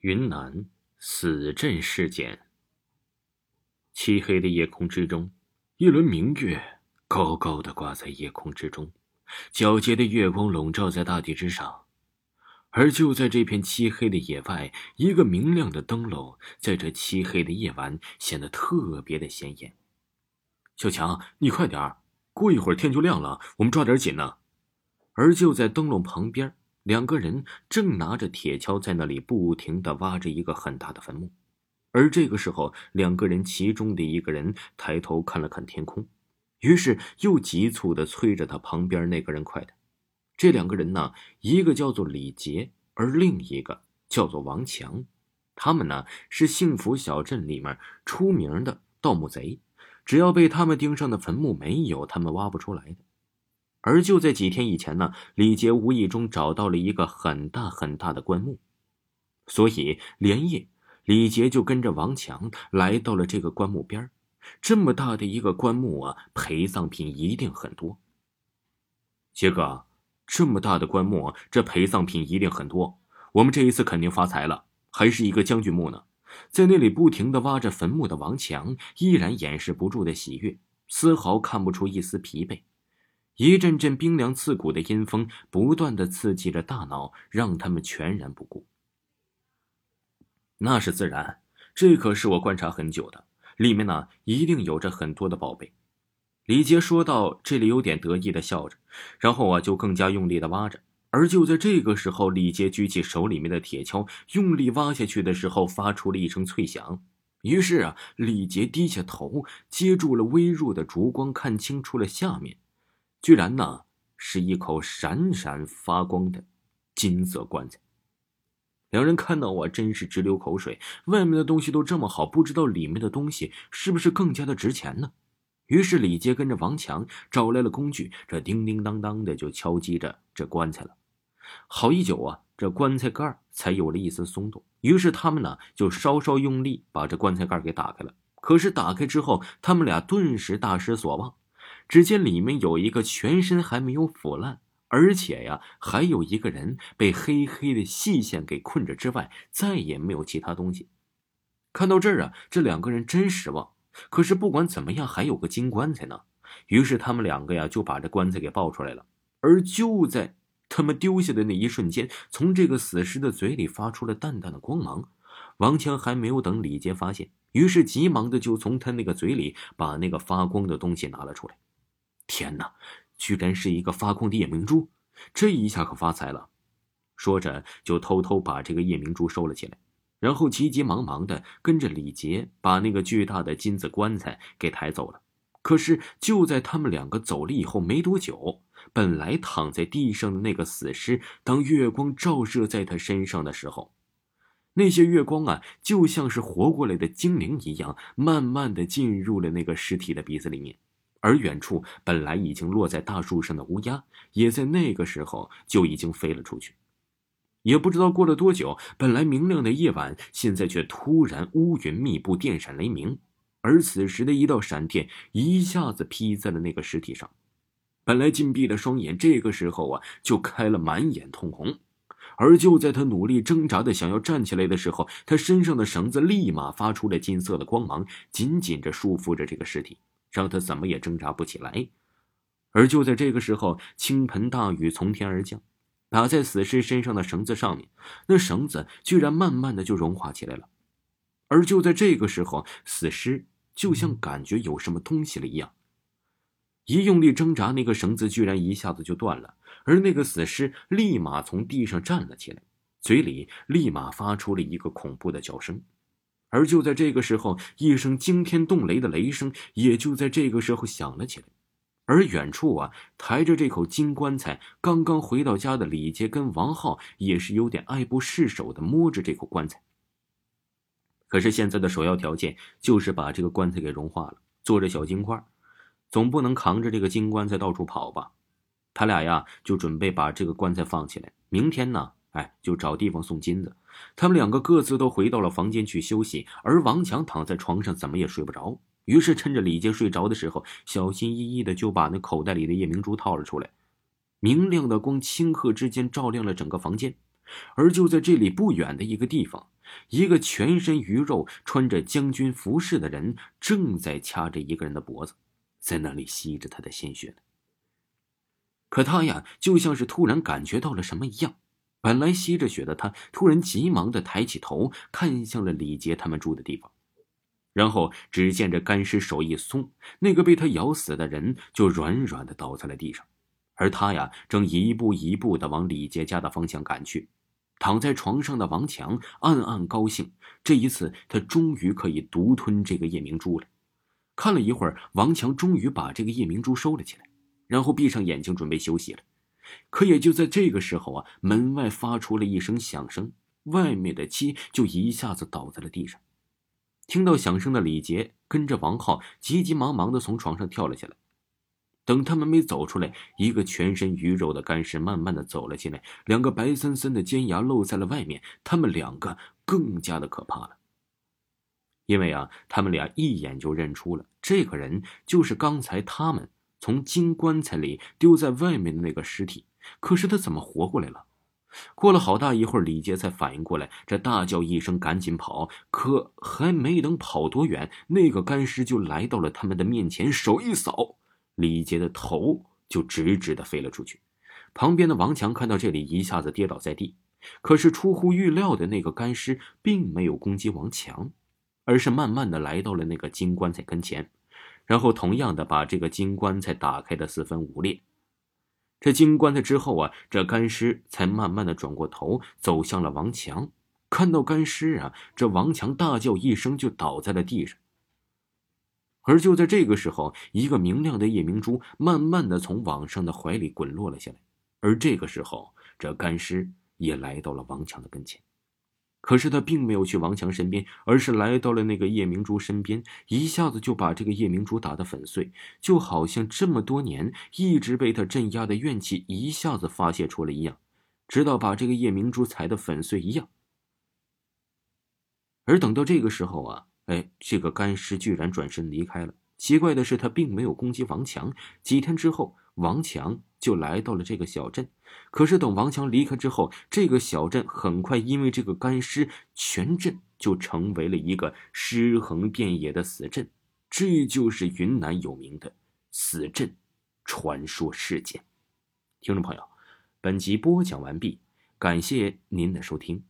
云南死镇事件。漆黑的夜空之中，一轮明月高高的挂在夜空之中，皎洁的月光笼罩在大地之上。而就在这片漆黑的野外，一个明亮的灯笼在这漆黑的夜晚显得特别的显眼。小强，你快点儿，过一会儿天就亮了，我们抓点紧呢。而就在灯笼旁边。两个人正拿着铁锹在那里不停的挖着一个很大的坟墓，而这个时候，两个人其中的一个人抬头看了看天空，于是又急促的催着他旁边那个人快点。这两个人呢，一个叫做李杰，而另一个叫做王强，他们呢是幸福小镇里面出名的盗墓贼，只要被他们盯上的坟墓没有，他们挖不出来的。而就在几天以前呢，李杰无意中找到了一个很大很大的棺木，所以连夜，李杰就跟着王强来到了这个棺木边这么大的一个棺木啊，陪葬品一定很多。杰哥，这么大的棺木，这陪葬品一定很多，我们这一次肯定发财了，还是一个将军墓呢。在那里不停的挖着坟墓的王强，依然掩饰不住的喜悦，丝毫看不出一丝疲惫。一阵阵冰凉刺骨的阴风不断的刺激着大脑，让他们全然不顾。那是自然，这可是我观察很久的，里面呢一定有着很多的宝贝。李杰说到这里，有点得意的笑着，然后啊就更加用力的挖着。而就在这个时候，李杰举起手里面的铁锹，用力挖下去的时候，发出了一声脆响。于是啊，李杰低下头，接住了微弱的烛光，看清楚了下面。居然呢，是一口闪闪发光的金色棺材。两人看到我，真是直流口水。外面的东西都这么好，不知道里面的东西是不是更加的值钱呢？于是李杰跟着王强找来了工具，这叮叮当当的就敲击着这棺材了。好一久啊，这棺材盖才有了一丝松动。于是他们呢，就稍稍用力把这棺材盖给打开了。可是打开之后，他们俩顿时大失所望。只见里面有一个全身还没有腐烂，而且呀，还有一个人被黑黑的细线给困着之外，再也没有其他东西。看到这儿啊，这两个人真失望。可是不管怎么样，还有个金棺材呢。于是他们两个呀，就把这棺材给抱出来了。而就在他们丢下的那一瞬间，从这个死尸的嘴里发出了淡淡的光芒。王强还没有等李杰发现，于是急忙的就从他那个嘴里把那个发光的东西拿了出来。天哪，居然是一个发光的夜明珠！这一下可发财了。说着，就偷偷把这个夜明珠收了起来，然后急急忙忙的跟着李杰把那个巨大的金子棺材给抬走了。可是就在他们两个走了以后没多久，本来躺在地上的那个死尸，当月光照射在他身上的时候，那些月光啊，就像是活过来的精灵一样，慢慢的进入了那个尸体的鼻子里面。而远处本来已经落在大树上的乌鸦，也在那个时候就已经飞了出去。也不知道过了多久，本来明亮的夜晚，现在却突然乌云密布，电闪雷鸣。而此时的一道闪电一下子劈在了那个尸体上，本来紧闭的双眼，这个时候啊，就开了，满眼通红。而就在他努力挣扎的想要站起来的时候，他身上的绳子立马发出了金色的光芒，紧紧着束缚着这个尸体。让他怎么也挣扎不起来，而就在这个时候，倾盆大雨从天而降，打在死尸身上的绳子上面，那绳子居然慢慢的就融化起来了。而就在这个时候，死尸就像感觉有什么东西了一样，一用力挣扎，那个绳子居然一下子就断了，而那个死尸立马从地上站了起来，嘴里立马发出了一个恐怖的叫声。而就在这个时候，一声惊天动雷的雷声也就在这个时候响了起来。而远处啊，抬着这口金棺材，刚刚回到家的李杰跟王浩也是有点爱不释手的摸着这口棺材。可是现在的首要条件就是把这个棺材给融化了，做着小金块，总不能扛着这个金棺材到处跑吧？他俩呀，就准备把这个棺材放起来，明天呢？哎，就找地方送金子。他们两个各自都回到了房间去休息，而王强躺在床上怎么也睡不着。于是趁着李杰睡着的时候，小心翼翼的就把那口袋里的夜明珠套了出来。明亮的光顷刻之间照亮了整个房间。而就在这里不远的一个地方，一个全身鱼肉、穿着将军服饰的人正在掐着一个人的脖子，在那里吸着他的鲜血呢。可他呀，就像是突然感觉到了什么一样，本来吸着血的他，突然急忙的抬起头，看向了李杰他们住的地方。然后只见这干尸手一松，那个被他咬死的人就软软的倒在了地上，而他呀，正一步一步的往李杰家的方向赶去。躺在床上的王强暗暗高兴，这一次他终于可以独吞这个夜明珠了。看了一会儿，王强终于把这个夜明珠收了起来，然后闭上眼睛准备休息了。可也就在这个时候啊，门外发出了一声响声，外面的鸡就一下子倒在了地上。听到响声的李杰跟着王浩急急忙忙的从床上跳了下来。等他们没走出来，一个全身鱼肉的干尸慢慢的走了进来，两个白森森的尖牙露在了外面。他们两个更加的可怕了，因为啊，他们俩一眼就认出了这个人就是刚才他们从金棺材里丢在外面的那个尸体。可是他怎么活过来了？过了好大一会儿，李杰才反应过来，这大叫一声，赶紧跑。可还没等跑多远，那个干尸就来到了他们的面前，手一扫，李杰的头就直直的飞了出去。旁边的王强看到这里，一下子跌倒在地。可是出乎预料的那个干尸并没有攻击王强，而是慢慢的来到了那个金棺材跟前，然后同样的把这个金棺材打开的四分五裂。这金棺材之后啊，这干尸才慢慢的转过头，走向了王强。看到干尸啊，这王强大叫一声，就倒在了地上。而就在这个时候，一个明亮的夜明珠慢慢的从网上的怀里滚落了下来。而这个时候，这干尸也来到了王强的跟前。可是他并没有去王强身边，而是来到了那个夜明珠身边，一下子就把这个夜明珠打得粉碎，就好像这么多年一直被他镇压的怨气一下子发泄出了一样，直到把这个夜明珠踩得粉碎一样。而等到这个时候啊，哎，这个干尸居然转身离开了。奇怪的是，他并没有攻击王强。几天之后，王强就来到了这个小镇。可是等王强离开之后，这个小镇很快因为这个干尸，全镇就成为了一个尸横遍野的死镇。这就是云南有名的死镇传说事件。听众朋友，本集播讲完毕，感谢您的收听。